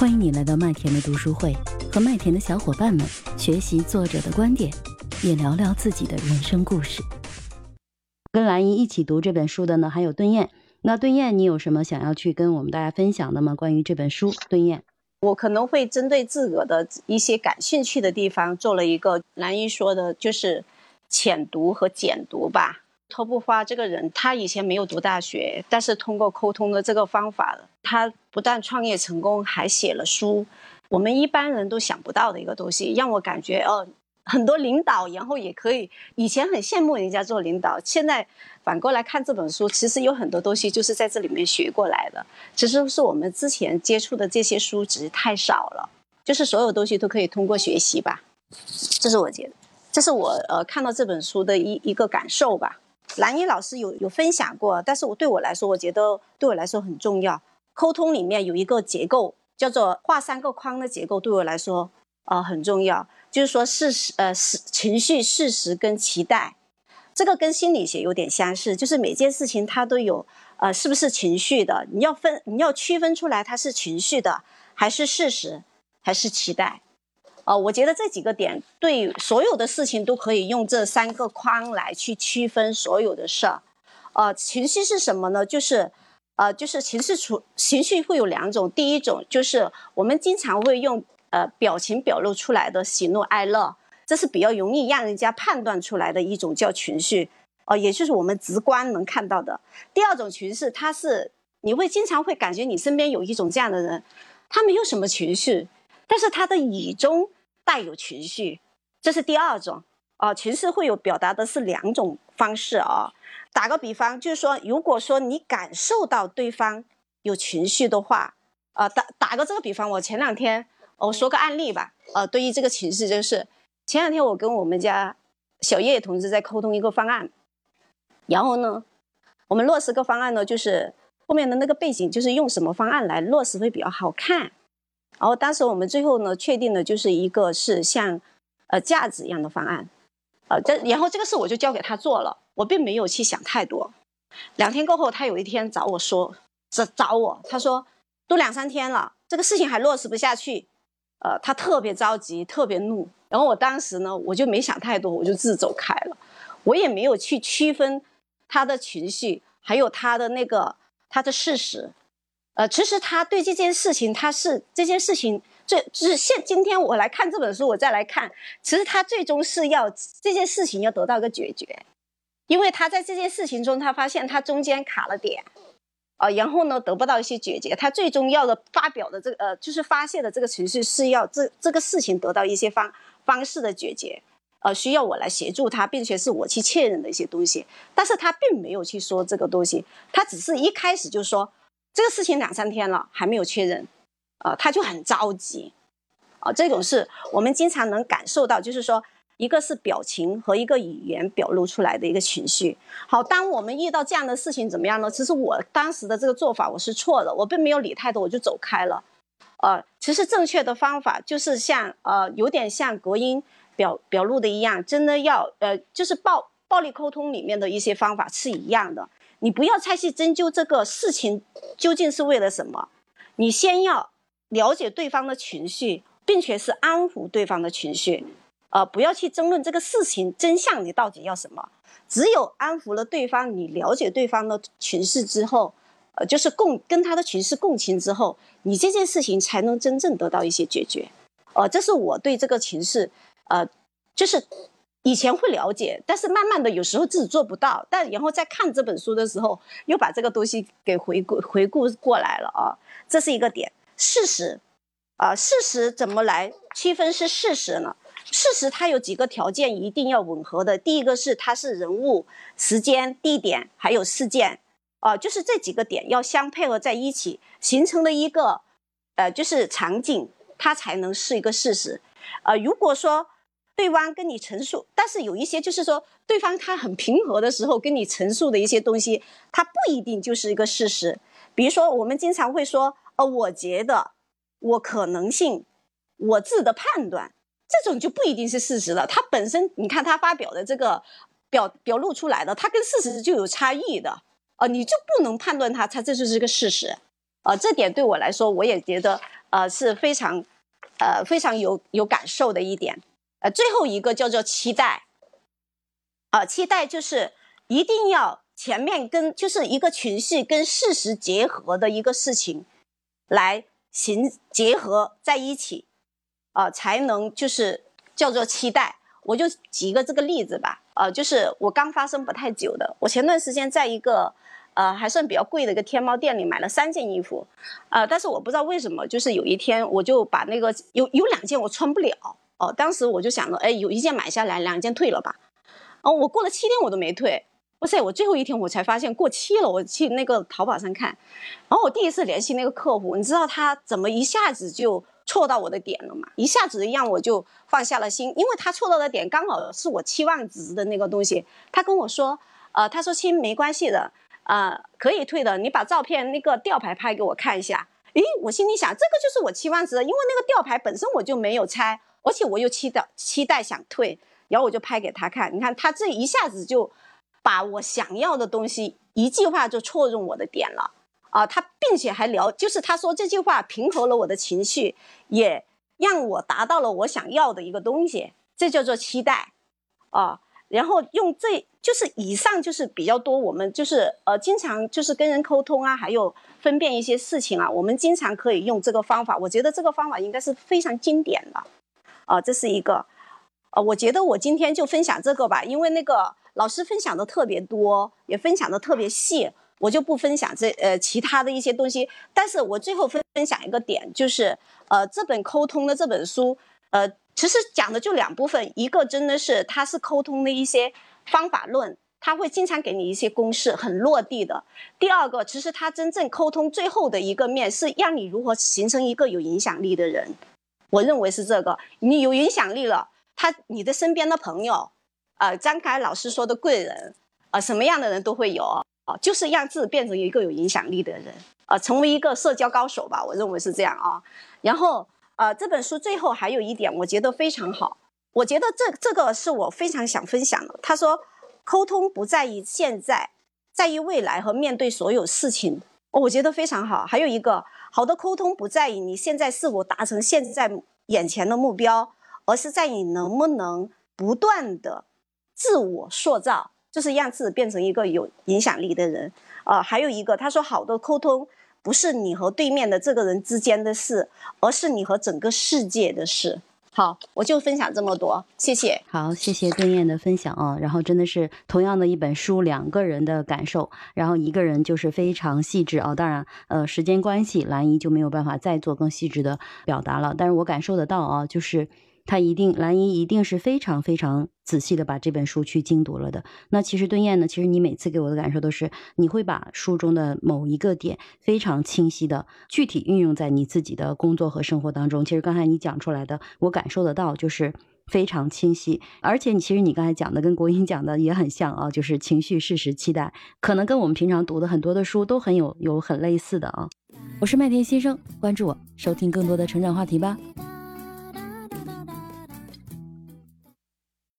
欢迎你来到麦田的读书会，和麦田的小伙伴们学习作者的观点，也聊聊自己的人生故事。跟兰姨一起读这本书的呢，还有敦燕。那敦燕，你有什么想要去跟我们大家分享的吗？关于这本书，敦燕，我可能会针对自个的一些感兴趣的地方，做了一个兰姨说的，就是浅读和简读吧。托布花这个人，他以前没有读大学，但是通过沟通的这个方法，他不但创业成功，还写了书。我们一般人都想不到的一个东西，让我感觉哦，很多领导，然后也可以。以前很羡慕人家做领导，现在反过来看这本书，其实有很多东西就是在这里面学过来的。其实是我们之前接触的这些书籍太少了，就是所有东西都可以通过学习吧。这是我觉得，这是我呃看到这本书的一一个感受吧。兰英老师有有分享过，但是我对我来说，我觉得对我来说很重要。沟通里面有一个结构叫做画三个框的结构，对我来说呃很重要。就是说事实呃是情绪、事实跟期待，这个跟心理学有点相似，就是每件事情它都有呃是不是情绪的，你要分你要区分出来它是情绪的还是事实还是期待。呃，我觉得这几个点对所有的事情都可以用这三个框来去区分所有的事儿。呃，情绪是什么呢？就是，呃，就是情绪处情绪会有两种，第一种就是我们经常会用呃表情表露出来的喜怒哀乐，这是比较容易让人家判断出来的一种叫情绪，呃，也就是我们直观能看到的。第二种情绪，它是你会经常会感觉你身边有一种这样的人，他没有什么情绪。但是他的语中带有情绪，这是第二种啊。情绪会有表达的是两种方式啊。打个比方，就是说，如果说你感受到对方有情绪的话，呃，打打个这个比方，我前两天我说个案例吧，呃，对于这个情绪，就是前两天我跟我们家小叶同志在沟通一个方案，然后呢，我们落实个方案呢，就是后面的那个背景就是用什么方案来落实会比较好看。然后当时我们最后呢，确定的就是一个是像，呃，架子一样的方案，呃，这然后这个事我就交给他做了，我并没有去想太多。两天过后，他有一天找我说，找找我，他说都两三天了，这个事情还落实不下去，呃，他特别着急，特别怒。然后我当时呢，我就没想太多，我就自走开了，我也没有去区分他的情绪，还有他的那个他的事实。呃，其实他对这件事情，他是这件事情，最就是现今天我来看这本书，我再来看，其实他最终是要这件事情要得到一个解决，因为他在这件事情中，他发现他中间卡了点，啊，然后呢得不到一些解决，他最终要的发表的这个呃，就是发泄的这个情绪是要这这个事情得到一些方方式的解决，呃，需要我来协助他，并且是我去确认的一些东西，但是他并没有去说这个东西，他只是一开始就说。这个事情两三天了还没有确认，呃，他就很着急，啊，这种是我们经常能感受到，就是说，一个是表情和一个语言表露出来的一个情绪。好，当我们遇到这样的事情怎么样呢？其实我当时的这个做法我是错的，我并没有理太多，我就走开了。呃，其实正确的方法就是像呃，有点像隔音表表露的一样，真的要呃，就是暴暴力沟通里面的一些方法是一样的。你不要再去针灸这个事情究竟是为了什么，你先要了解对方的情绪，并且是安抚对方的情绪，呃，不要去争论这个事情真相，你到底要什么？只有安抚了对方，你了解对方的情绪之后，呃，就是共跟他的情绪共情之后，你这件事情才能真正得到一些解决。呃，这是我对这个情绪，呃，就是。以前会了解，但是慢慢的有时候自己做不到，但然后在看这本书的时候，又把这个东西给回顾回顾过来了啊，这是一个点。事实，啊，事实怎么来区分是事实呢？事实它有几个条件一定要吻合的，第一个是它是人物、时间、地点还有事件，啊，就是这几个点要相配合在一起，形成了一个，呃，就是场景，它才能是一个事实。呃，如果说。对方跟你陈述，但是有一些就是说，对方他很平和的时候跟你陈述的一些东西，它不一定就是一个事实。比如说，我们经常会说，呃，我觉得，我可能性，我自的判断，这种就不一定是事实了。他本身，你看他发表的这个表表露出来的，他跟事实就有差异的，呃，你就不能判断他，他这就是个事实。呃，这点对我来说，我也觉得呃是非常，呃非常有有感受的一点。呃，最后一个叫做期待，啊，期待就是一定要前面跟就是一个情绪跟事实结合的一个事情，来形结合在一起，啊，才能就是叫做期待。我就举一个这个例子吧，呃，就是我刚发生不太久的，我前段时间在一个呃还算比较贵的一个天猫店里买了三件衣服，呃，但是我不知道为什么，就是有一天我就把那个有有两件我穿不了，哦，当时我就想着，哎，有一件买下来，两件退了吧，哦，我过了七天我都没退，哇塞，我最后一天我才发现过期了，我去那个淘宝上看，然后我第一次联系那个客户，你知道他怎么一下子就。错到我的点了嘛，一下子让我就放下了心，因为他错到的点刚好是我期望值的那个东西。他跟我说，呃，他说亲没关系的，呃，可以退的，你把照片那个吊牌拍给我看一下。诶，我心里想，这个就是我期望值的，因为那个吊牌本身我就没有拆，而且我又期待期待想退，然后我就拍给他看。你看他这一下子就把我想要的东西一句话就戳中我的点了。啊，他并且还聊，就是他说这句话平和了我的情绪，也让我达到了我想要的一个东西，这叫做期待，啊，然后用这就是以上就是比较多，我们就是呃经常就是跟人沟通啊，还有分辨一些事情啊，我们经常可以用这个方法，我觉得这个方法应该是非常经典的，啊，这是一个，呃，我觉得我今天就分享这个吧，因为那个老师分享的特别多，也分享的特别细。我就不分享这呃其他的一些东西，但是我最后分分享一个点，就是呃这本沟通的这本书，呃其实讲的就两部分，一个真的是它是沟通的一些方法论，它会经常给你一些公式，很落地的。第二个，其实它真正沟通最后的一个面是让你如何形成一个有影响力的人，我认为是这个，你有影响力了，他你的身边的朋友，呃张凯老师说的贵人，呃什么样的人都会有。就是让自己变成一个有影响力的人，呃，成为一个社交高手吧，我认为是这样啊。然后，呃，这本书最后还有一点，我觉得非常好。我觉得这这个是我非常想分享的。他说，沟通不在于现在，在于未来和面对所有事情。我觉得非常好。还有一个，好的沟通不在于你现在是否达成现在眼前的目标，而是在于能不能不断的自我塑造。就是让自己变成一个有影响力的人，啊，还有一个，他说，好的沟通不是你和对面的这个人之间的事，而是你和整个世界的事。好，我就分享这么多，谢谢。好，谢谢邓燕的分享啊。然后真的是同样的一本书，两个人的感受，然后一个人就是非常细致啊。当然，呃，时间关系，兰姨就没有办法再做更细致的表达了。但是我感受得到啊，就是。他一定，兰姨一定是非常非常仔细的把这本书去精读了的。那其实敦燕呢，其实你每次给我的感受都是，你会把书中的某一个点非常清晰的具体运用在你自己的工作和生活当中。其实刚才你讲出来的，我感受得到，就是非常清晰。而且你其实你刚才讲的跟国英讲的也很像啊，就是情绪、事实、期待，可能跟我们平常读的很多的书都很有有很类似的啊。我是麦田先生，关注我，收听更多的成长话题吧。